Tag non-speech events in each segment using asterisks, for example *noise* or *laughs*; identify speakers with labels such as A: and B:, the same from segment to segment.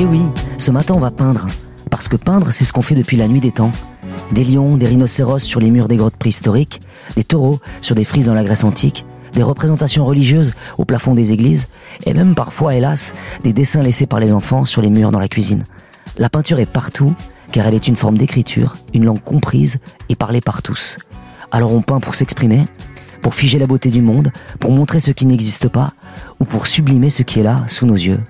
A: Et oui, ce matin on va peindre. Parce que peindre, c'est ce qu'on fait depuis la nuit des temps. Des lions, des rhinocéros sur les murs des grottes préhistoriques, des taureaux sur des frises dans la Grèce antique, des représentations religieuses au plafond des églises, et même parfois, hélas, des dessins laissés par les enfants sur les murs dans la cuisine. La peinture est partout, car elle est une forme d'écriture, une langue comprise et parlée par tous. Alors on peint pour s'exprimer, pour figer la beauté du monde, pour montrer ce qui n'existe pas, ou pour sublimer ce qui est là, sous nos yeux.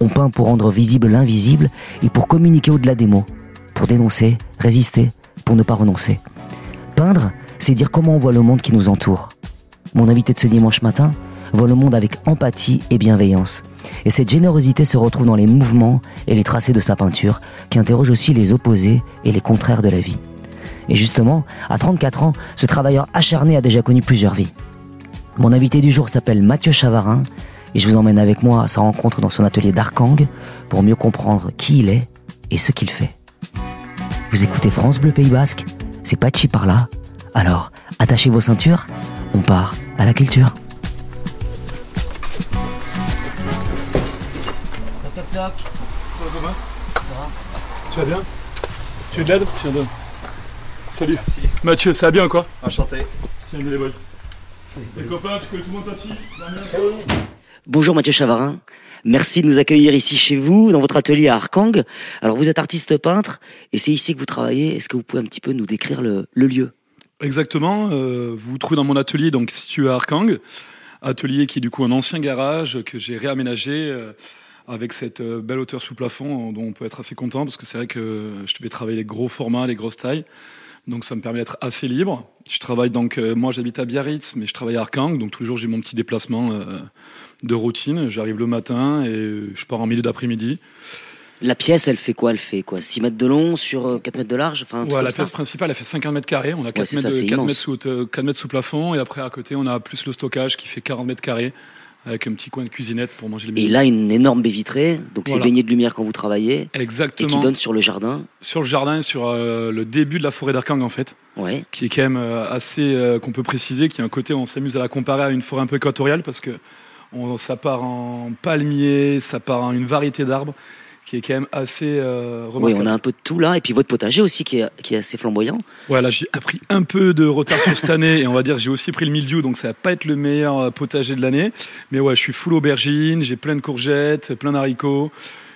A: On peint pour rendre visible l'invisible et pour communiquer au-delà des mots, pour dénoncer, résister, pour ne pas renoncer. Peindre, c'est dire comment on voit le monde qui nous entoure. Mon invité de ce dimanche matin voit le monde avec empathie et bienveillance. Et cette générosité se retrouve dans les mouvements et les tracés de sa peinture, qui interroge aussi les opposés et les contraires de la vie. Et justement, à 34 ans, ce travailleur acharné a déjà connu plusieurs vies. Mon invité du jour s'appelle Mathieu Chavarin, et je vous emmène avec moi à sa rencontre dans son atelier d'Arkang pour mieux comprendre qui il est et ce qu'il fait. Vous écoutez France Bleu Pays Basque, c'est Pachi par là. Alors, attachez vos ceintures, on part à la culture.
B: Tu vas bien? Tu es de l'aide? Je viens de... Salut. Mathieu, ça va bien quoi
C: Enchanté.
B: De les boys. Les copains, tu connais tout le monde Tati
A: Bonjour Mathieu Chavarin. Merci de nous accueillir ici chez vous, dans votre atelier à Arkang. Alors vous êtes artiste peintre et c'est ici que vous travaillez. Est-ce que vous pouvez un petit peu nous décrire le, lieu?
B: Exactement. euh, vous vous trouvez dans mon atelier, donc situé à Arkang. Atelier qui est du coup un ancien garage que j'ai réaménagé euh, avec cette euh, belle hauteur sous plafond dont on peut être assez content parce que c'est vrai que je devais travailler les gros formats, les grosses tailles. Donc ça me permet d'être assez libre. Je travaille donc, moi j'habite à Biarritz, mais je travaille à Arkang, donc tous les jours j'ai mon petit déplacement de routine. J'arrive le matin et euh, je pars en milieu d'après-midi.
A: La pièce, elle fait quoi? Elle fait quoi? 6 mètres de long sur euh, 4 mètres de large? Enfin,
B: Ouais, la pièce principale, elle fait 50 mètres carrés. On a 4,
A: c'est
B: mètres,
A: ça,
B: de-
A: c'est
B: 4
A: immense.
B: mètres sous, euh, 4 mètres sous plafond. Et après, à côté, on a plus le stockage qui fait 40 mètres carrés avec un petit coin de cuisinette pour manger les
A: Et
B: menus.
A: là, une énorme baie vitrée, donc c'est
B: Voilà.
A: baigné de lumière quand vous travaillez, et qui
B: Exactement.
A: donne sur le jardin.
B: Sur le jardin, sur euh, le début de la forêt d'Arkang, en fait,
A: Ouais.
B: qui est quand même euh, assez, euh, qu'on peut préciser, qui a un côté, on s'amuse à la comparer à une forêt un peu équatoriale parce que on, ça part en palmier, ça part en une variété d'arbres qui est quand même assez euh,
A: Oui,
B: remarquable.
A: on a un peu de tout là. Et puis votre potager aussi qui est, qui est assez flamboyant.
B: Voilà, j'ai appris un peu de retard sur cette année et on va dire j'ai aussi pris le mildiou, donc ça va pas être le meilleur euh, potager de l'année. Mais ouais, je suis full aubergine, j'ai plein de courgettes, plein d'haricots,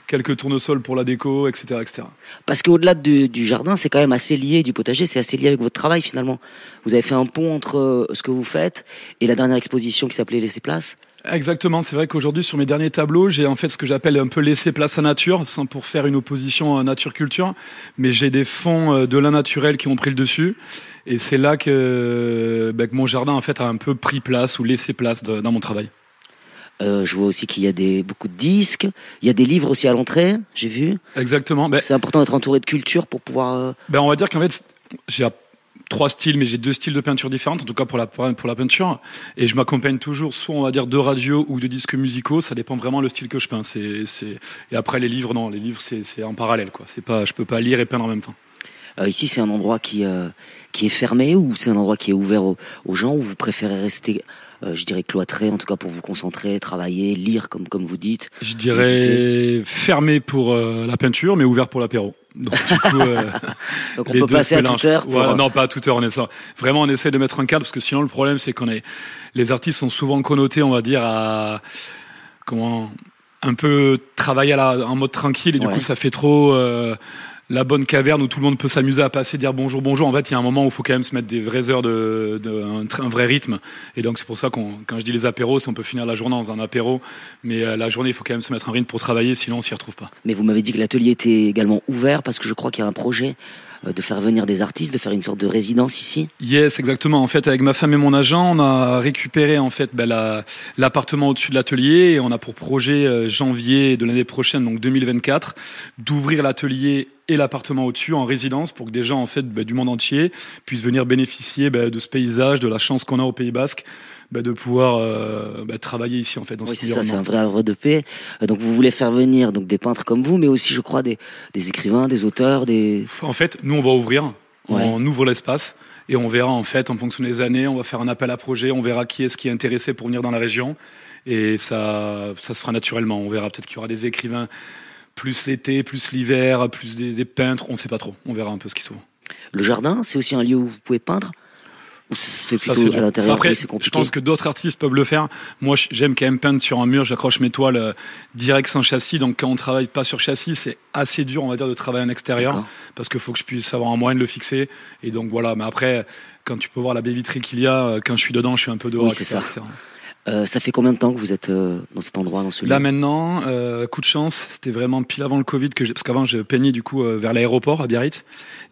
B: quelques tournesols pour la déco, etc. etc.
A: Parce qu'au-delà du, du jardin, c'est quand même assez lié, du potager, c'est assez lié avec votre travail finalement. Vous avez fait un pont entre euh, ce que vous faites et la dernière exposition qui s'appelait Laisser place.
B: Exactement, c'est vrai qu'aujourd'hui sur mes derniers tableaux, j'ai en fait ce que j'appelle un peu laisser place à nature, sans pour faire une opposition nature-culture, mais j'ai des fonds euh, de l'un naturel qui ont pris le dessus. Et c'est là que, bah, que mon jardin en fait a un peu pris place ou laissé place de- dans mon travail.
A: Euh, je vois aussi qu'il y a des, beaucoup de disques. Il y a des livres aussi à l'entrée, j'ai vu.
B: Exactement. Ben,
A: C'est important d'être entouré de culture pour pouvoir. euh,
B: Ben, on va dire qu'en fait, j'ai trois styles, mais j'ai deux styles de peinture différentes, en tout cas pour la, pour la peinture. Et je m'accompagne toujours soit, on va dire, de radio ou de disques musicaux. Ça dépend vraiment le style que je peins. C'est, c'est... Et après, les livres, non, les livres, c'est, en parallèle. Quoi. C'est pas, je peux pas lire et peindre en même temps.
A: euh, ici, c'est un endroit qui, euh, qui est fermé ou c'est un endroit qui est ouvert aux, aux gens ou vous préférez rester, euh, je dirais, cloîtré, en tout cas pour vous concentrer, travailler, lire, comme, comme vous dites
B: Je dirais fermé pour la peinture, mais ouvert pour l'apéro. Donc, du coup, euh, *laughs*
A: Donc on
B: les
A: peut
B: deux
A: passer
B: se
A: à toute heure. pour,
B: Voilà,
A: euh,
B: non, pas à toute heure, on. Vraiment, on essaie de mettre un cadre parce que sinon, le problème, c'est qu'on est, les artistes sont souvent connotés, on va dire, à, comment, un peu travailler à la, en mode tranquille et du
A: Ouais.
B: coup, ça fait trop, euh, la bonne caverne où tout le monde peut s'amuser à passer, dire bonjour, bonjour. En fait, il y a un moment où il faut quand même se mettre des vraies heures de, de un, vrai rythme. Et donc, c'est pour ça qu'on, quand je dis les apéros, on peut finir la journée dans un apéro, mais euh, la journée, il faut quand même se mettre un rythme pour travailler, sinon on s'y retrouve pas.
A: Mais vous m'avez dit que l'atelier était également ouvert parce que je crois qu'il y a un projet de faire venir des artistes, de faire une sorte de résidence ici.
B: Yes, exactement. En fait, avec ma femme et mon agent, on a récupéré en fait la- l'appartement au-dessus de l'atelier et on a pour projet euh, janvier de l'année prochaine, donc 2024, d'ouvrir l'atelier et l'appartement au-dessus en résidence pour que des gens ben, du monde entier puissent venir bénéficier ben, de ce paysage, de la chance qu'on a au Pays Basque, ben, de pouvoir euh, ben, travailler ici en fait dans
A: Oui, c'est ça, c'est un vrai havre de paix. Euh, donc vous voulez faire venir donc des peintres comme vous, mais aussi, je crois, des, des écrivains, des auteurs, des.
B: En fait, nous on va ouvrir,
A: Ouais.
B: on ouvre l'espace. Et on verra en fait, en fonction des années, on va faire un appel à projet, on verra qui est-ce qui est intéressé pour venir dans la région. Et ça, ça se fera naturellement. On verra peut-être qu'il y aura des écrivains plus l'été, plus l'hiver, plus des, peintres, on ne sait pas trop. On verra un peu ce qui s'ouvre.
A: Le jardin, c'est aussi un lieu où vous pouvez peindre? Ou ça se fait plutôt à l'intérieur
B: Après, c'est compliqué. Je pense que d'autres artistes peuvent le faire. Moi, j'aime quand même peindre sur un mur. J'accroche mes toiles euh, direct sans châssis. Donc, quand on travaille pas sur châssis, c'est assez dur, on va dire, de travailler en extérieur parce qu'il faut que je puisse avoir un moyen de le fixer. Et donc voilà. Mais après, quand tu peux voir la baie vitrée qu'il y a, euh, quand je suis dedans, je suis un peu dehors.
A: Oui, c'est ça. Euh, ça fait combien de temps que vous êtes euh, dans cet endroit, dans ce
B: Là maintenant, euh, coup de chance, c'était vraiment pile avant le Covid que parce qu'avant je peignais du coup vers l'aéroport à Biarritz,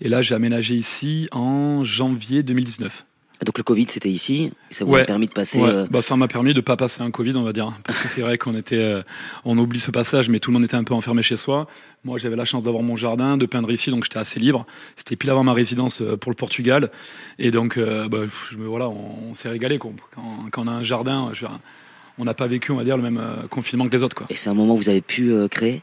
B: et là j'ai aménagé ici en janvier 2019.
A: Donc le Covid, c'était ici, ça vous a permis de passer.
B: Euh, bah, ça m'a permis de pas passer un Covid, on va dire, parce que c'est vrai qu'on était, euh, on oublie ce passage, mais tout le monde était un peu enfermé chez soi. Moi, j'avais la chance d'avoir mon jardin, de peindre ici, donc j'étais assez libre. C'était pile avant ma résidence euh, pour le Portugal, et donc, bah, je me, voilà, on, s'est régalé. Quand, quand, on a un jardin, on n'a pas vécu, on va dire, le même confinement que les autres. Quoi.
A: Et c'est un moment où vous avez pu créer?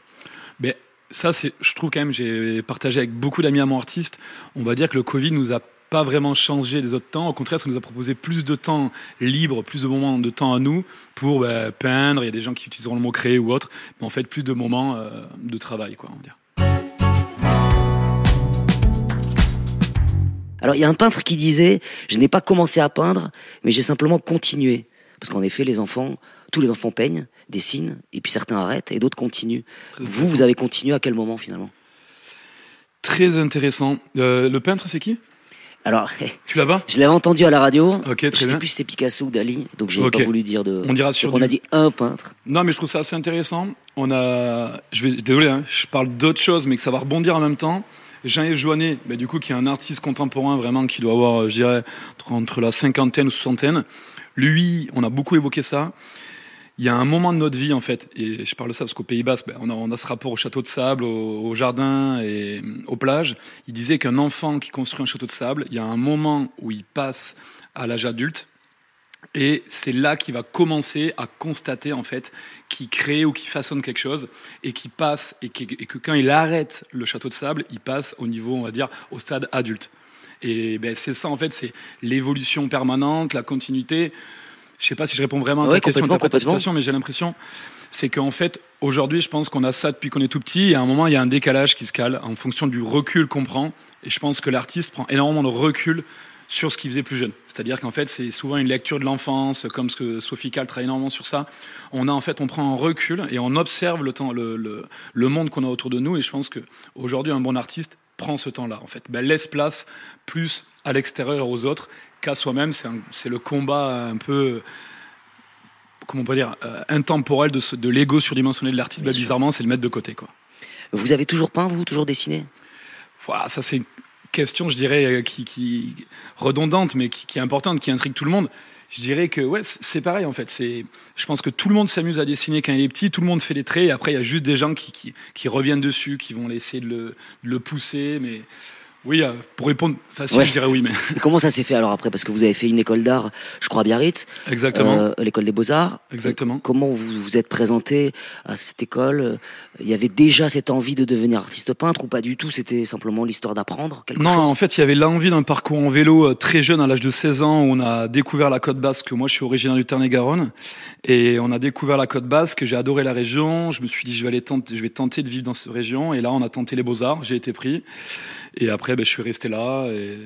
B: Mais ça, c'est, je trouve quand même, j'ai partagé avec beaucoup d'amis à mon artiste. On va dire que le Covid nous a pas vraiment changé les autres temps. Au contraire, ça nous a proposé plus de temps libre, plus de moments de temps à nous pour bah, peindre. Il y a des gens qui utiliseront le mot créer ou autre, mais en fait, plus de moments euh, de travail, quoi, on va dire.
A: Alors, il y a un peintre qui disait Je n'ai pas commencé à peindre, mais j'ai simplement continué. Parce qu'en effet, les enfants, tous les enfants peignent, dessinent, et puis certains arrêtent, et d'autres continuent. vous, vous avez continué à quel moment finalement?
B: Très intéressant. Euh, le peintre, c'est qui?
A: Alors, *laughs*
B: tu l'as pas
A: Je l'avais entendu à la radio.
B: Ok, très
A: je
B: sais
A: plus si c'est Picasso ou Dali, donc j'ai pas voulu dire de.
B: On dira sur.
A: on a dit un peintre.
B: Non, mais je trouve ça assez intéressant. On a, je vais, désolé, hein, je parle d'autre chose, mais que ça va rebondir en même temps. Jean-Yves Joannet, bah, du coup, qui est un artiste contemporain vraiment, qui doit avoir, je dirais, entre la cinquantaine ou soixantaine. Lui, on a beaucoup évoqué ça il y a un moment de notre vie, en fait, et je parle de ça parce qu'au Pays Basque, ben, on, a, ce rapport au château de sable, au, jardin et aux plages. Il disait qu'un enfant qui construit un château de sable, il y a un moment où il passe à l'âge adulte, et c'est là qu'il va commencer à constater, en fait, qu'il crée ou qu'il façonne quelque chose, et qu'il passe, et, et que quand il arrête le château de sable, il passe au niveau, on va dire, au stade adulte. Et ben, c'est ça, en fait, c'est l'évolution permanente, la continuité. Je sais pas si je réponds vraiment à ta question d'interprétation, mais j'ai l'impression, c'est qu'en fait, aujourd'hui, je pense qu'on a ça depuis qu'on est tout petit, et à un moment, il y a un décalage qui se cale en fonction du recul qu'on prend. Et je pense que l'artiste prend énormément de recul sur ce qu'il faisait plus jeune. C'est-à-dire qu'en fait, c'est souvent une lecture de l'enfance, comme ce que Sophie Cal travaille énormément sur ça. On a en fait, on prend un recul et on observe le temps, le, le, le monde qu'on a autour de nous. Et je pense que aujourd'hui, un bon artiste prend ce temps-là. En fait, ben, laisse place plus à l'extérieur aux autres qu'à soi-même. C'est le combat un peu comment on peut dire, euh, intemporel de, de l'ego surdimensionné de l'artiste, bah, bizarrement, c'est le mettre de côté. Quoi.
A: Vous avez toujours peint, vous, toujours dessiné?
B: Ça, c'est une question, je dirais, euh, qui, qui redondante, mais qui, qui, est importante, qui intrigue tout le monde. Je dirais que ouais, c'est pareil en fait. C'est, je pense que tout le monde s'amuse à dessiner quand il est petit, tout le monde fait des traits, et après il y a juste des gens qui, qui, qui reviennent dessus, qui vont essayer de le, de le pousser, mais oui, euh, pour répondre facile, je dirais oui. Mais... *laughs*
A: comment ça s'est fait alors après? Parce que vous avez fait une école d'art, je crois, à Biarritz.
B: Exactement. Euh,
A: l'école des Beaux-Arts.
B: Exactement.
A: comment vous vous êtes présenté à cette école? Il y avait déjà cette envie de devenir artiste peintre ou pas du tout? C'était simplement l'histoire d'apprendre quelque
B: non,
A: chose?
B: Non, en fait, il y avait l'envie d'un parcours en vélo euh, très jeune, à l'âge de 16 ans, où on a découvert la côte basque. Moi, je suis originaire du Tarn-et-Garonne. Et on a découvert la côte basque. J'ai adoré la région. Je me suis dit, je vais, aller tenter, je vais tenter de vivre dans cette région. Et là, on a tenté les Beaux-Arts. J'ai été pris. Et après, ben, je suis resté là. Et...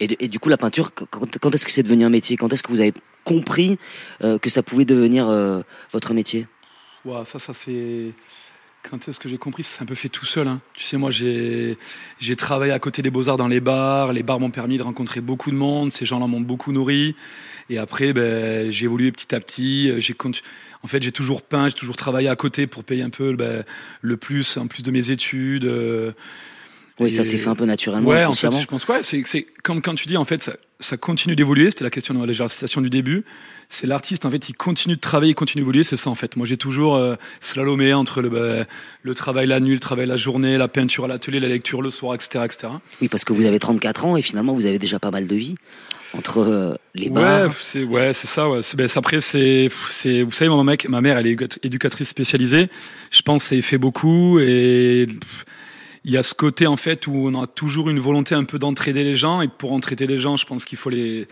A: Et, du coup, la peinture, quand, est-ce que c'est devenu un métier? Quand est-ce que vous avez compris euh, que ça pouvait devenir euh, votre métier?
B: Wow, Ça, ça c'est. Quand est-ce que j'ai compris Ça s'est un peu fait tout seul. Hein. Tu sais, moi, j'ai travaillé à côté des beaux-arts dans les bars. Les bars m'ont permis de rencontrer beaucoup de monde. Ces gens-là m'ont beaucoup nourri. Et après, ben, j'ai évolué petit à petit. J'ai En fait, j'ai toujours peint, j'ai toujours travaillé à côté pour payer un peu ben, le plus, en plus de mes études. Euh,
A: oui, ça s'est fait un peu naturellement.
B: Ouais, en fait, je pense ouais, c'est c'est comme quand tu dis en fait ça, ça continue d'évoluer. C'était la question de la citation du début. C'est l'artiste en fait, il continue de travailler, il continue d'évoluer. C'est ça en fait. Moi, j'ai toujours euh, slalomé entre le bah, le travail la nuit, le travail la journée, la peinture à l'atelier, la lecture le soir, etc., etc.
A: Oui, parce que vous avez 34 ans et finalement vous avez déjà pas mal de vie entre euh, les bars.
B: Ouais, c'est ouais, ça. Ouais. Ben, après, c'est c'est vous savez, mon mec, ma mère, elle est éducatrice spécialisée. Je pense, c'est fait beaucoup et il y a ce côté en fait où on a toujours une volonté un peu d'entraider les gens et pour entraider les gens, je pense qu'il faut les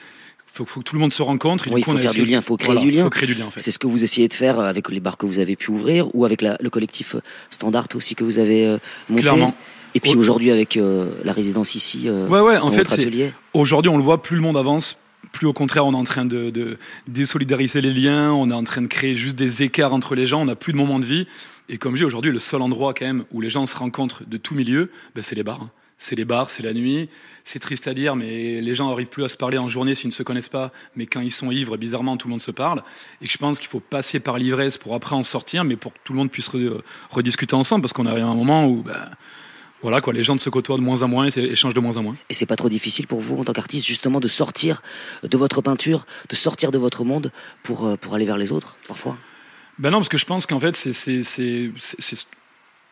B: faut, faut que tout le monde se rencontre.
A: il faut faire du lien, il faut créer du lien.
B: Faut créer du lien en fait.
A: C'est ce que vous essayez de faire avec les bars que vous avez pu ouvrir ou avec le collectif Standard aussi que vous avez monté.
B: Clairement.
A: Et puis aujourd'hui avec la résidence ici.
B: ouais, ouais. En fait, aujourd'hui, on le voit, plus le monde avance, plus au contraire, on est en train de, de, désolidariser les liens, on est en train de créer juste des écarts entre les gens, on n'a plus de moments de vie. Et comme je dis aujourd'hui, le seul endroit quand même où les gens se rencontrent de tout milieu, ben, c'est les bars. Hein. C'est les bars, c'est la nuit. C'est triste à dire, mais les gens n'arrivent plus à se parler en journée s'ils ne se connaissent pas. Mais quand ils sont ivres, bizarrement, tout le monde se parle. Et je pense qu'il faut passer par l'ivresse pour après en sortir, mais pour que tout le monde puisse rediscuter ensemble, parce qu'on arrive à un moment où ben, voilà quoi, les gens se côtoient de moins en moins et échangent de moins en moins.
A: Et c'est pas trop difficile pour vous en tant qu'artiste justement de sortir de votre peinture, de sortir de votre monde pour, euh, pour aller vers les autres parfois?
B: Ben non, parce que je pense qu'en fait c'est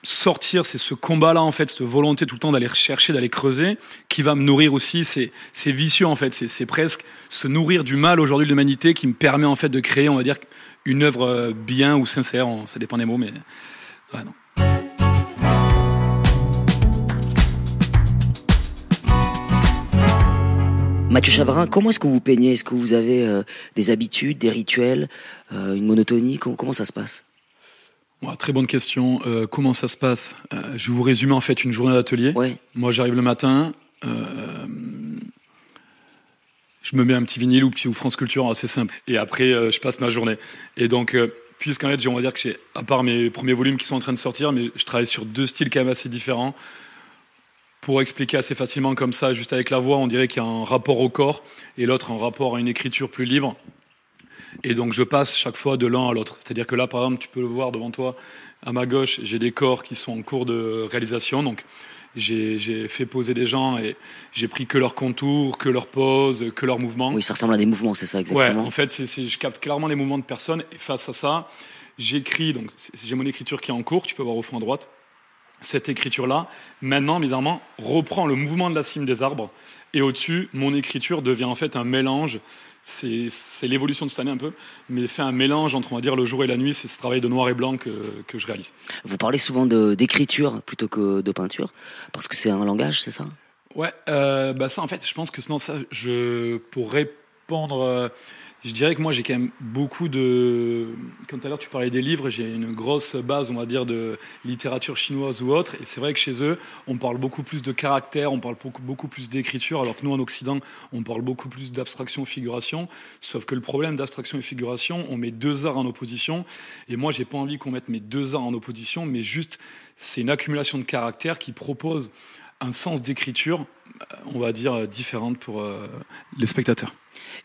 B: sortir, c'est ce combat-là en fait, cette volonté tout le temps d'aller chercher, d'aller creuser, qui va me nourrir aussi. C'est vicieux en fait, c'est presque se nourrir du mal aujourd'hui de l'humanité qui me permet en fait de créer, on va dire, une œuvre euh, bien ou sincère. Ça dépend des mots, mais ouais, non.
A: Mathieu Chavrin, comment est-ce que vous peignez? Est-ce que vous avez euh, des habitudes, des rituels, une monotonie comment, ça se passe?
B: Très bonne question. Euh, comment ça se passe? Je vais vous résumer en fait une journée d'atelier. Moi, j'arrive le matin. je me mets un petit vinyle ou, ou France Culture, assez simple. Et après, je passe ma journée. Et donc, puisqu'en fait, on va dire que j'ai, à part mes premiers volumes qui sont en train de sortir, mais je travaille sur deux styles quand même assez différents pour expliquer assez facilement comme ça, juste avec la voix, on dirait qu'il y a un rapport au corps et l'autre un rapport à une écriture plus libre. Et donc je passe chaque fois de l'un à l'autre. C'est-à-dire que là, par exemple, tu peux le voir devant toi, à ma gauche, j'ai des corps qui sont en cours de réalisation. Donc j'ai fait poser des gens et j'ai pris que leurs contours, que leurs poses, que leurs mouvements.
A: Oui, ça ressemble à des mouvements, c'est ça exactement.
B: Ouais, en fait, je capte clairement les mouvements de personnes et face à ça, j'écris. Donc j'ai mon écriture qui est en cours, tu peux voir au fond à droite cette écriture-là, maintenant, bizarrement, reprend le mouvement de la cime des arbres. Et au-dessus, mon écriture devient en fait un mélange. C'est l'évolution de cette année un peu, mais fait un mélange entre, on va dire, le jour et la nuit. C'est ce travail de noir et blanc que, je réalise.
A: Vous parlez souvent d'écriture plutôt que de peinture, parce que c'est un langage, c'est ça?
B: Ouais, euh, bah ça, en fait, je pense que sinon, ça, je, pour répondre. Je dirais que moi, j'ai quand même beaucoup de. Comme tout à l'heure, tu parlais des livres, j'ai une grosse base, on va dire, de littérature chinoise ou autre. Et c'est vrai que chez eux, on parle beaucoup plus de caractère, on parle beaucoup, beaucoup plus d'écriture, alors que nous, en Occident, on parle beaucoup plus d'abstraction figuration. Sauf que le problème d'abstraction et figuration, on met deux arts en opposition. Et moi, j'ai pas envie qu'on mette mes deux arts en opposition, mais juste, c'est une accumulation de caractères qui propose un sens d'écriture, on va dire, différente pour euh, les spectateurs.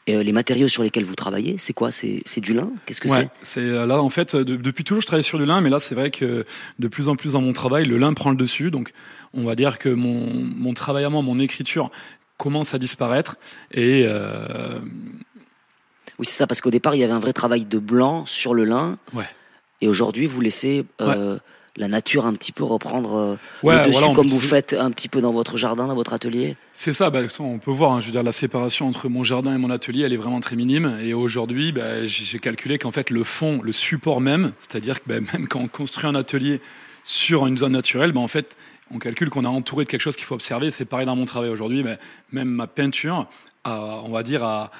A: Et euh, les matériaux sur lesquels vous travaillez, c'est quoi? C'est du lin? Qu'est-ce que
B: c'est? euh, Là, en fait, depuis toujours, je travaille sur du lin, mais là, c'est vrai que de plus en plus dans mon travail, le lin prend le dessus. Donc, on va dire que mon, mon travail à moi, mon écriture commence à disparaître. Et. Euh,
A: oui, c'est ça, parce qu'au départ, il y avait un vrai travail de blanc sur le lin.
B: Ouais.
A: Et aujourd'hui, vous laissez la nature un petit peu reprendre euh, le dessus comme vous faites un petit peu dans votre jardin, dans votre atelier
B: C'est ça, bah, on peut voir, hein, je veux dire, la séparation entre mon jardin et mon atelier, elle est vraiment très minime. Et aujourd'hui, bah, j'ai calculé qu'en fait, le fond, le support même, c'est-à-dire que bah, *laughs* même quand on construit un atelier sur une zone naturelle, en fait, on calcule qu'on a entouré de quelque chose qu'il faut observer. C'est pareil dans mon travail aujourd'hui, même ma peinture, a, on va dire, a,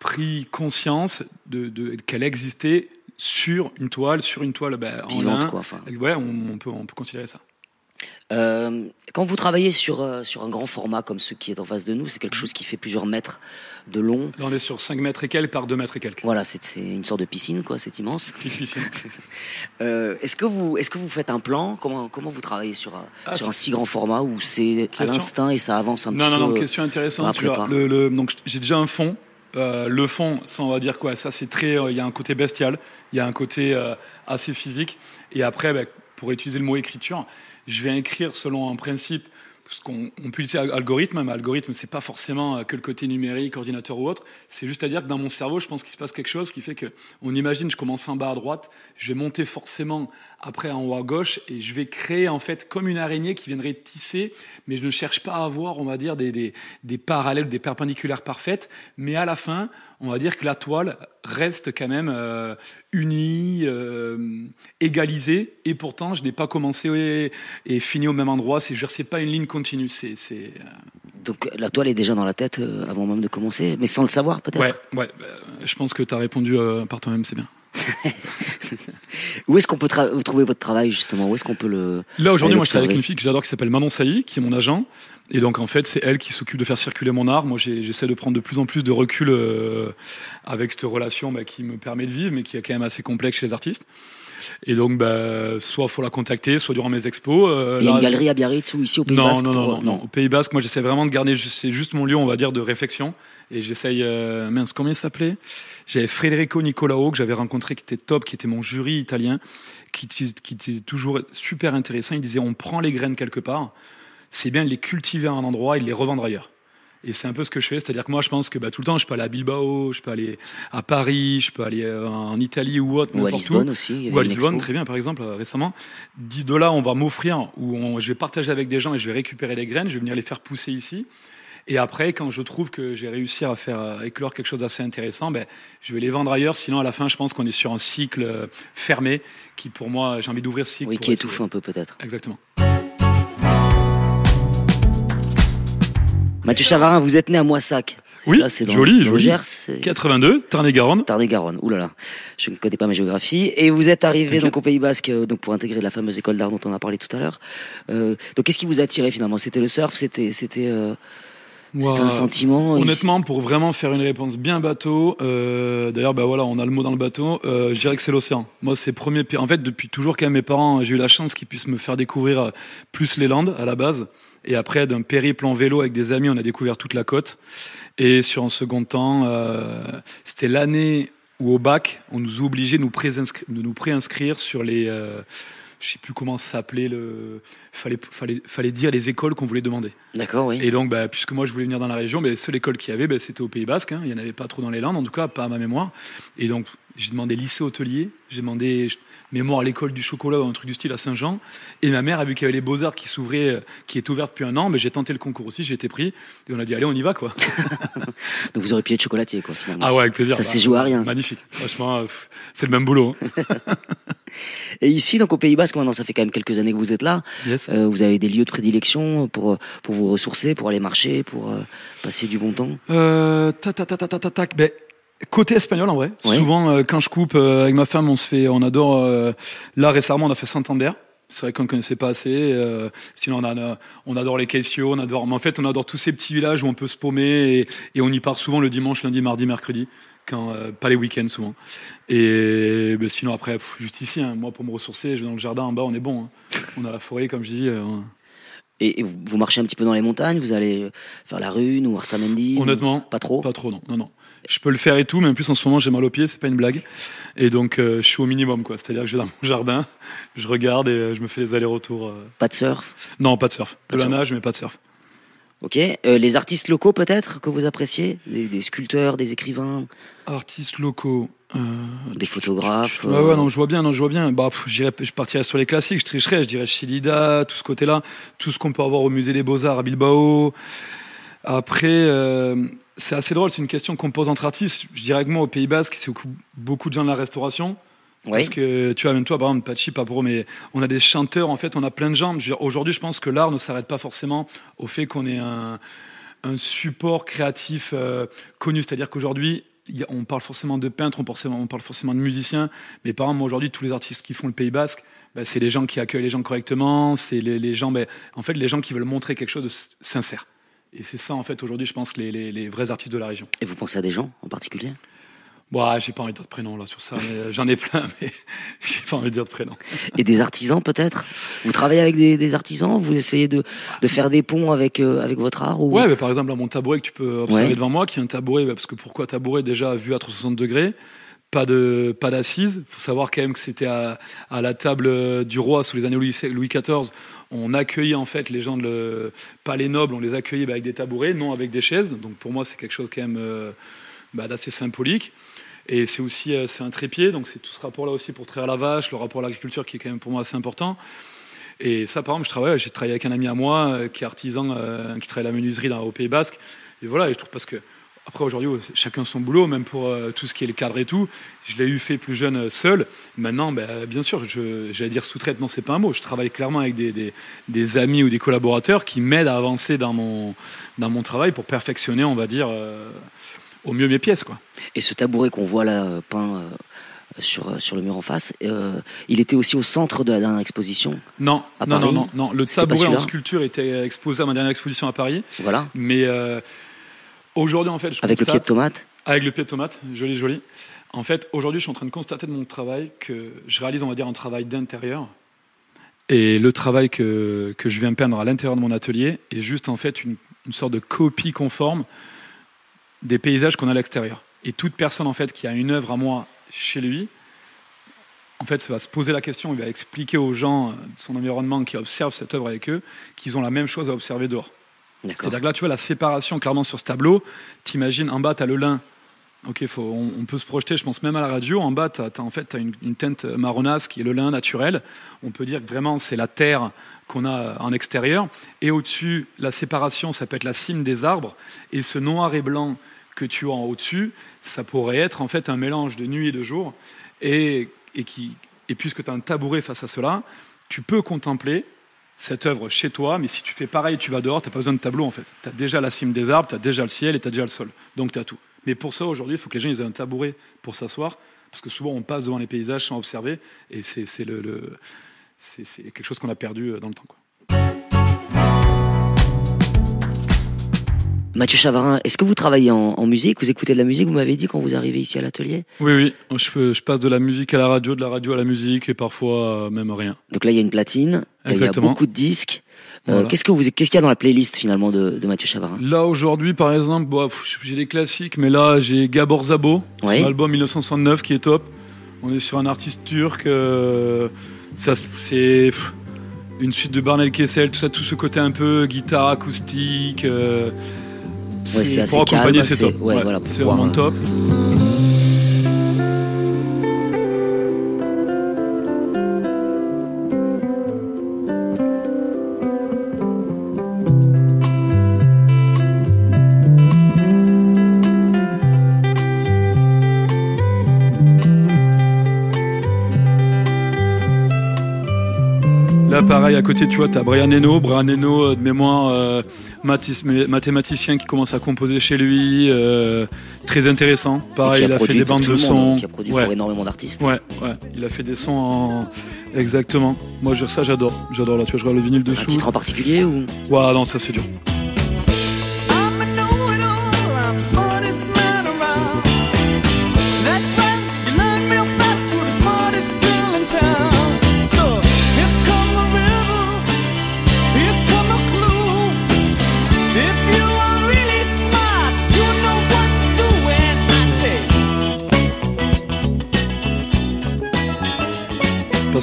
B: pris conscience de, de qu'elle existait sur une toile, sur une toile ben, en lin.
A: Quoi,
B: ouais, on, peut, on peut considérer ça.
A: Euh, quand vous travaillez sur, euh, sur un grand format comme ce qui est en face de nous, c'est quelque chose qui fait plusieurs mètres de long.
B: Là, on est sur 5 mètres et quelques par 2 mètres et quelques.
A: Voilà, c'est une sorte de piscine, quoi, c'est immense. *laughs*
B: Petite piscine. *laughs*
A: euh, est-ce, que vous, est-ce que vous faites un plan? Comment, comment vous travaillez sur, ah, sur un si grand format où c'est à l'instinct et ça avance un
B: non,
A: petit
B: non,
A: peu
B: Non, non, question intéressante. Tu vois, le, le, donc, j'ai déjà un fond euh, le fond, ça on va dire quoi Ça c'est très, euh, il y a un côté bestial, il y a un côté euh, assez physique. Et après, ben, pour utiliser le mot écriture, je vais écrire selon un principe ce qu'on peut utiliser algorithme, mais algorithme, c'est pas forcément que le côté numérique, ordinateur ou autre. C'est juste à dire que dans mon cerveau, je pense qu'il se passe quelque chose qui fait que, on imagine, je commence en bas à droite, je vais monter forcément après en haut à gauche et je vais créer en fait comme une araignée qui viendrait tisser, mais je ne cherche pas à avoir, on va dire, des, des, des parallèles, des perpendiculaires parfaites, mais à la fin, on va dire que la toile reste quand même euh, unie, euh, égalisée, et pourtant je n'ai pas commencé et, fini au même endroit. C'est, je sais pas une ligne continue. C'est, c'est, euh,
A: Donc la toile est déjà dans la tête avant même de commencer, mais sans le savoir peut-être?
B: Ouais, ouais. je pense que tu as répondu par toi-même, c'est bien. *laughs*
A: Où est-ce qu'on peut trouver votre travail justement? Où est-ce qu'on peut le
B: Là aujourd'hui, moi je travaille avec une fille que j'adore qui s'appelle Manon Sailly, qui est mon agent. Et donc en fait, c'est elle qui s'occupe de faire circuler mon art. Moi j'essaie de prendre de plus en plus de recul euh, avec cette relation bah, qui me permet de vivre, mais qui est quand même assez complexe chez les artistes. Et donc, bah, soit faut la contacter, soit durant mes expos. euh,
A: Il y a
B: là-
A: une galerie à Biarritz ou ici au Pays
B: non,
A: Basque
B: non, non, non, non. Au Pays Basque, moi j'essaie vraiment de garder, c'est juste mon lieu, on va dire, de réflexion. Et j'essaye, euh, mince, comment il s'appelait? J'avais Federico Nicolao, que j'avais rencontré, qui était top, qui était mon jury italien, qui, était toujours super intéressant. Il disait on prend les graines quelque part, c'est bien de les cultiver à un endroit et de les revendre ailleurs. Et c'est un peu ce que je fais, c'est-à-dire que moi je pense que bah, tout le temps je peux aller à Bilbao, je peux aller à Paris, je peux aller euh, en Italie ou autre,
A: Ou à
B: où.
A: Lisbonne aussi.
B: Ou à Lisbonne, très bien, par exemple, euh, récemment. Dit de là, on va m'offrir, ou je vais partager avec des gens et je vais récupérer les graines, je vais venir les faire pousser ici. Et après, quand je trouve que j'ai réussi à faire euh, éclore quelque chose d'assez intéressant, ben, je vais les vendre ailleurs. Sinon, à la fin, je pense qu'on est sur un cycle euh, fermé qui, pour moi, j'ai envie d'ouvrir ce cycle.
A: Oui, qui étouffe un peu peut-être.
B: Exactement.
A: Mathieu Chavarin, vous êtes né à Moissac.
B: Oui,
A: ça, c'est dans,
B: joli,
A: dans le
B: joli.
A: Gers, c'est-
B: 82, Tarn-et-Garonne.
A: Tarn-et-Garonne, oulala, je ne connais pas ma géographie. Et vous êtes arrivé
B: T'inquiète.
A: donc au Pays Basque euh, donc pour intégrer la fameuse école d'art dont on a parlé tout à l'heure. Euh, donc qu'est-ce qui vous a attiré finalement? C'était le surf, c'était c'était euh, c'était
B: Moi,
A: un sentiment.
B: Honnêtement, pour vraiment faire une réponse bien bateau, euh, d'ailleurs, bah voilà, on a le mot dans le bateau. euh, je dirais que c'est l'océan. Moi, c'est premier. En fait, depuis toujours, quand même, mes parents, j'ai eu la chance qu'ils puissent me faire découvrir euh, plus les Landes à la base. Et après, d'un périple en vélo avec des amis, on a découvert toute la côte. Et sur un second temps, euh, c'était l'année où au bac, on nous obligeait de nous, de nous préinscrire sur les. Je sais plus comment ça s'appelait. Le... Fallait, fallait, fallait dire les écoles qu'on voulait demander.
A: D'accord, oui.
B: Et donc, bah, puisque moi je voulais venir dans la région, bah, la seule école qu'il y avait, bah, c'était au Pays Basque. hein. Il n'y en avait pas trop dans les Landes, en tout cas, pas à ma mémoire. Et donc, j'ai demandé lycée hôtelier, j'ai demandé mémoire à l'école du chocolat ou un truc du style à Saint-Jean. Et ma mère a vu qu'il y avait les Beaux-Arts qui s'ouvraient, euh, qui est ouverte depuis un an. Mais j'ai tenté le concours aussi, j'ai été pris. Et on a dit, allez, on y va, quoi. *laughs*
A: Donc vous auriez pu être chocolatier quoi finalement.
B: Ah ouais, avec plaisir.
A: Ça s'est joué à rien.
B: Magnifique. Franchement, euh, c'est le même boulot. hein. *laughs*
A: Et ici donc au Pays Basque maintenant ça fait quand même quelques années que vous êtes là.
B: Yes.
A: Euh, vous avez des lieux de prédilection pour pour vous ressourcer, pour aller marcher, pour euh, passer du bon temps?
B: Euh, ta, ta, ta, ta, ta, ta, tac. Ben, côté espagnol, en vrai.
A: Ouais.
B: Souvent, euh, quand je coupe euh, avec ma femme, on se fait, on adore. euh, là, récemment, on a fait Santander. C'est vrai qu'on ne connaissait pas assez. euh, sinon, on, a, on adore les Caissio, on adore. Mais en fait, on adore tous ces petits villages où on peut se paumer et, et on y part souvent le dimanche, lundi, mardi, mercredi. Quand, euh, pas les week-ends souvent. Et ben, sinon, après, pff, juste ici, hein, moi, pour me ressourcer, je vais dans le jardin en bas, on est bon. hein. On a la forêt, comme je dis. euh,
A: Et, et vous, vous marchez un petit peu dans les montagnes, vous allez faire la Rune ou Arzamendi ou-
B: Honnêtement,
A: Pas trop?
B: Pas trop, non. non, non. Je peux le faire et tout, mais en plus en ce moment j'ai mal aux pieds, c'est pas une blague. Et donc euh, je suis au minimum, quoi. C'est-à-dire que je vais dans mon jardin, je regarde et euh, je me fais les allers-retours. euh.
A: Pas de surf?
B: Non, pas de surf.
A: Pas
B: De
A: de
B: la
A: surf.
B: nage, mais pas de surf.
A: Ok. Euh, les artistes locaux peut-être que vous appréciez des, des sculpteurs, des écrivains,
B: Artistes locaux. euh,
A: des photographes.
B: Ouais,
A: euh,
B: ouais, non, je vois bien, non, je vois bien. Bah, pff, je partirais sur les classiques, je tricherais, je dirais Chilida, tout ce côté-là, tout ce qu'on peut avoir au musée des Beaux-Arts à Bilbao. Après, euh, c'est assez drôle, c'est une question qu'on pose entre artistes. Je dirais que moi, au Pays Basque, c'est beaucoup- beaucoup de gens de la restauration. Parce que tu vois, même toi, par exemple, Pachi, pas pour, mais on a des chanteurs, en fait, on a plein de dire, Aujourd'hui, je pense que l'art ne s'arrête pas forcément au fait qu'on ait un, un support créatif euh, connu. C'est-à-dire qu'aujourd'hui, on parle forcément de peintres, on, parle forcément de musiciens. Mais par exemple, aujourd'hui, tous les artistes qui font le Pays Basque, ben, c'est les gens qui accueillent les gens correctement, c'est les, les gens, ben, en fait, les gens qui veulent montrer quelque chose de sincère. Et c'est ça, en fait, aujourd'hui, je pense, les, les, les vrais artistes de la région.
A: Et vous pensez à des gens en particulier?
B: Bon, ah, j'ai pas envie de dire de prénom là sur ça, euh, j'en ai plein, mais *laughs* j'ai pas envie de dire de prénom.
A: Et des artisans peut-être? Vous travaillez avec des, des artisans? Vous essayez de, de faire des ponts avec, euh, avec votre art ou...
B: Ouais, bah, par exemple, mon tabouret que tu peux observer
A: Ouais.
B: devant moi, qui est un tabouret, bah, parce que pourquoi tabouret? Déjà vu à 360 degrés pas de pas d'assises. faut savoir quand même que c'était à, à la table euh, du roi sous les années Louis, Louis XIV. On accueillait en fait les gens, de le, pas les nobles, on les accueillait bah, avec des tabourets, non avec des chaises. Donc pour moi, c'est quelque chose quand même euh, bah, d'assez symbolique. Et c'est aussi euh, c'est un trépied, donc c'est tout ce rapport-là aussi pour traire la vache, le rapport à l'agriculture qui est quand même pour moi assez important. Et ça, par exemple, j'ai travaillé avec un ami à moi euh, qui est artisan, euh, qui travaille la menuiserie dans, au Pays Basque. Et voilà, et je trouve parce que après aujourd'hui, chacun son boulot, même pour tout ce qui est le cadre et tout. Je l'ai eu fait plus jeune seul. Maintenant, ben, bien sûr, j'allais dire sous-traite, non, c'est pas un mot. Je travaille clairement avec des, amis ou des collaborateurs qui m'aident à avancer dans mon, dans mon travail pour perfectionner, on va dire, au mieux mes pièces. Quoi.
A: Et ce tabouret qu'on voit là peint sur, sur le mur en face, il était aussi au centre de la dernière exposition?
B: Non, non, non, non, non, Le tabouret en sculpture était exposé à ma dernière exposition à Paris.
A: Voilà.
B: Mais Aujourd'hui, en fait, je
A: avec le pied de tomate?
B: Avec le pied de tomate, joli, joli. En fait, aujourd'hui, je suis en train de constater de mon travail que je réalise, on va dire, un travail d'intérieur. Et le travail que, que je viens peindre à l'intérieur de mon atelier est juste en fait une, une sorte de copie conforme des paysages qu'on a à l'extérieur. Et toute personne en fait qui a une œuvre à moi chez lui, en fait, va se poser la question, il va expliquer aux gens de son environnement qui observent cette œuvre avec eux qu'ils ont la même chose à observer dehors. C'est-à-dire que là, tu vois la séparation clairement sur ce tableau. T'imagines, en bas, tu as le lin. Ok, faut, on, peut se projeter, je pense même à la radio. En bas, tu as, en fait as une, teinte marronasse qui est le lin naturel. On peut dire que vraiment, c'est la terre qu'on a en extérieur. Et au-dessus, la séparation, ça peut être la cime des arbres. Et ce noir et blanc que tu as en au-dessus, ça pourrait être en fait un mélange de nuit et de jour. Et, et, qui, et puisque tu as un tabouret face à cela, tu peux contempler cette œuvre chez toi, mais si tu fais pareil, tu vas dehors, tu n'as pas besoin de tableau en fait. Tu as déjà la cime des arbres, tu as déjà le ciel et tu as déjà le sol. Donc tu as tout. Mais pour ça, aujourd'hui, il faut que les gens aient un tabouret pour s'asseoir, parce que souvent on passe devant les paysages sans observer, et c'est quelque chose qu'on a perdu euh, dans le temps.
A: Mathieu Chavarin, est-ce que vous travaillez en, musique? Vous écoutez de la musique? Vous m'avez dit quand vous arrivez ici à l'atelier?
B: Oui, oui. Je, je, passe de la musique à la radio, de la radio à la musique et parfois euh, même rien.
A: Donc là, il y a une platine, il y a beaucoup de disques. Euh, qu'est-ce que qu'est-ce qu'il y a dans la playlist finalement de, Mathieu Chavarin?
B: Là aujourd'hui, par exemple, j'ai des classiques, mais là j'ai Gabor Zabo, oui. son album 1969 qui est top. On est sur un artiste turc. Euh, ça, c'est une suite de Barnel Kessel, tout ça, tout ce côté un peu guitare acoustique.
A: Ouais, c'est assez pour accompagner, c'est top. Ouais, voilà,
B: c'est vraiment top. Là, pareil, à côté, tu vois, tu as Brian Eno. Brian Eno, euh, de mémoire, euh, mathématicien qui commence à composer chez lui, euh, très intéressant. Pareil, il a fait des bandes de sons.
A: Qui a produit pour énormément d'artistes.
B: Ouais, ouais, il a fait des sons en. Exactement. Moi, ça, j'adore. J'adore. Là, tu vois, je regarde le vinyle dessous. Un
A: titre en particulier ou?
B: Ouais, non, ça, c'est dur.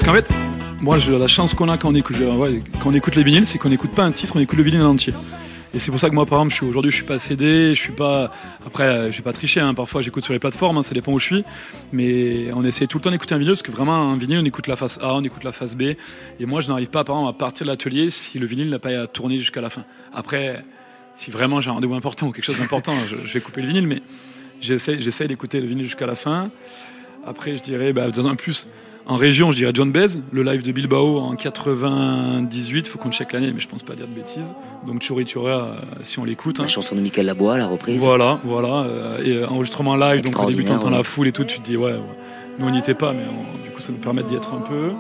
B: Qu'en fait, moi, la chance qu'on a quand on écoute, quand on écoute les vinyles, c'est qu'on n'écoute pas un titre, on écoute le vinyle en entier. Et c'est pour ça que moi, par exemple, je aujourd'hui, je suis pas CD, je suis pas. Après, euh, je vais pas tricher. Hein, parfois, j'écoute sur les plateformes, hein, ça dépend où je suis. Mais on essaie tout le temps d'écouter un vinyle parce que vraiment, un vinyle, on écoute la face A, on écoute la face B. Et moi, je n'arrive pas, par exemple, à partir de l'atelier si le vinyle n'a pas à tourner jusqu'à la fin. Après, si vraiment j'ai un rendez-vous important ou quelque chose d'important, *laughs* je, vais couper le vinyle. Mais j'essaie, j'essaie d'écouter le vinyle jusqu'à la fin. Après, je dirais, bah, dans un plus. En région, je dirais John Bez, le live de Bilbao en 98, faut qu'on check l'année, mais je pense pas dire de bêtises. Donc Churi Chura, euh, si on l'écoute.
A: Hein. La chanson de Michael Labois, la reprise.
B: Voilà, voilà. Euh, et euh, enregistrement live, donc au début, t'entends la foule et tout, tu te dis, ouais, nous on n'y était pas, mais du coup, ça nous permet d'y être un peu.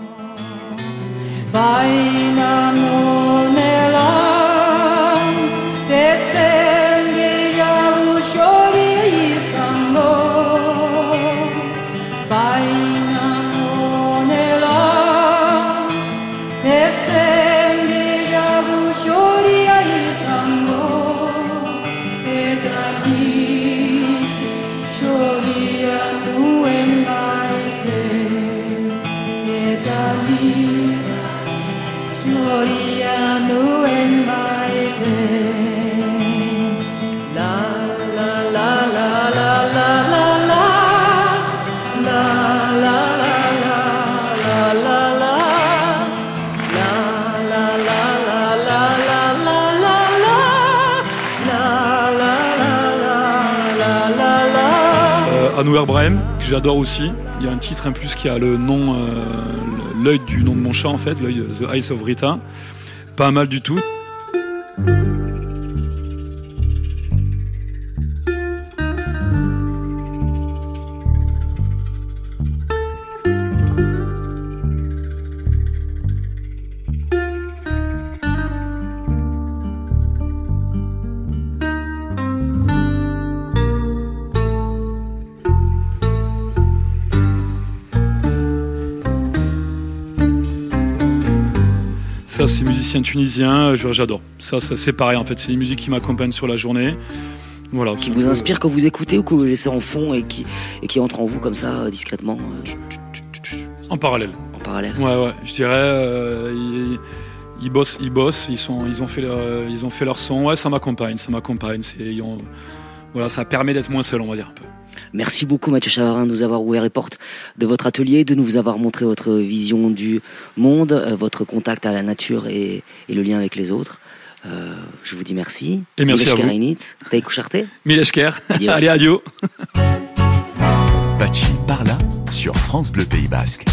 B: Anouer Brahim, que j'adore aussi. Il y a un titre en plus qui a le nom, euh, l'œil du nom de mon chat en fait, l'œil The Eyes of Rita. Pas mal du tout. Ça, c'est musicien tunisien, j'adore. Ça, ça c'est pareil en fait. C'est des musiques qui m'accompagnent sur la journée. Voilà,
A: qui vous inspire quand vous écoutez ou que vous laissez en fond et qui, et qui entre en vous comme ça euh, discrètement euh
B: En parallèle.
A: En parallèle.
B: Ouais, ouais. Je dirais, euh, ils, bossent, ils bossent, ils sont, ils ont fait leur, ils ont fait leur son. Ouais, ça m'accompagne, ça m'accompagne. Voilà, ça permet d'être moins seul, on va dire un peu.
A: Merci beaucoup Mathieu Chavarin de nous avoir ouvert les portes de votre atelier, de nous avoir montré votre vision du monde, euh, votre contact à la nature et, le lien avec les autres. Euh, je vous dis merci.
B: Et merci à vous. Allez, adieu.
C: Pachi par là sur France Bleu Pays Basque.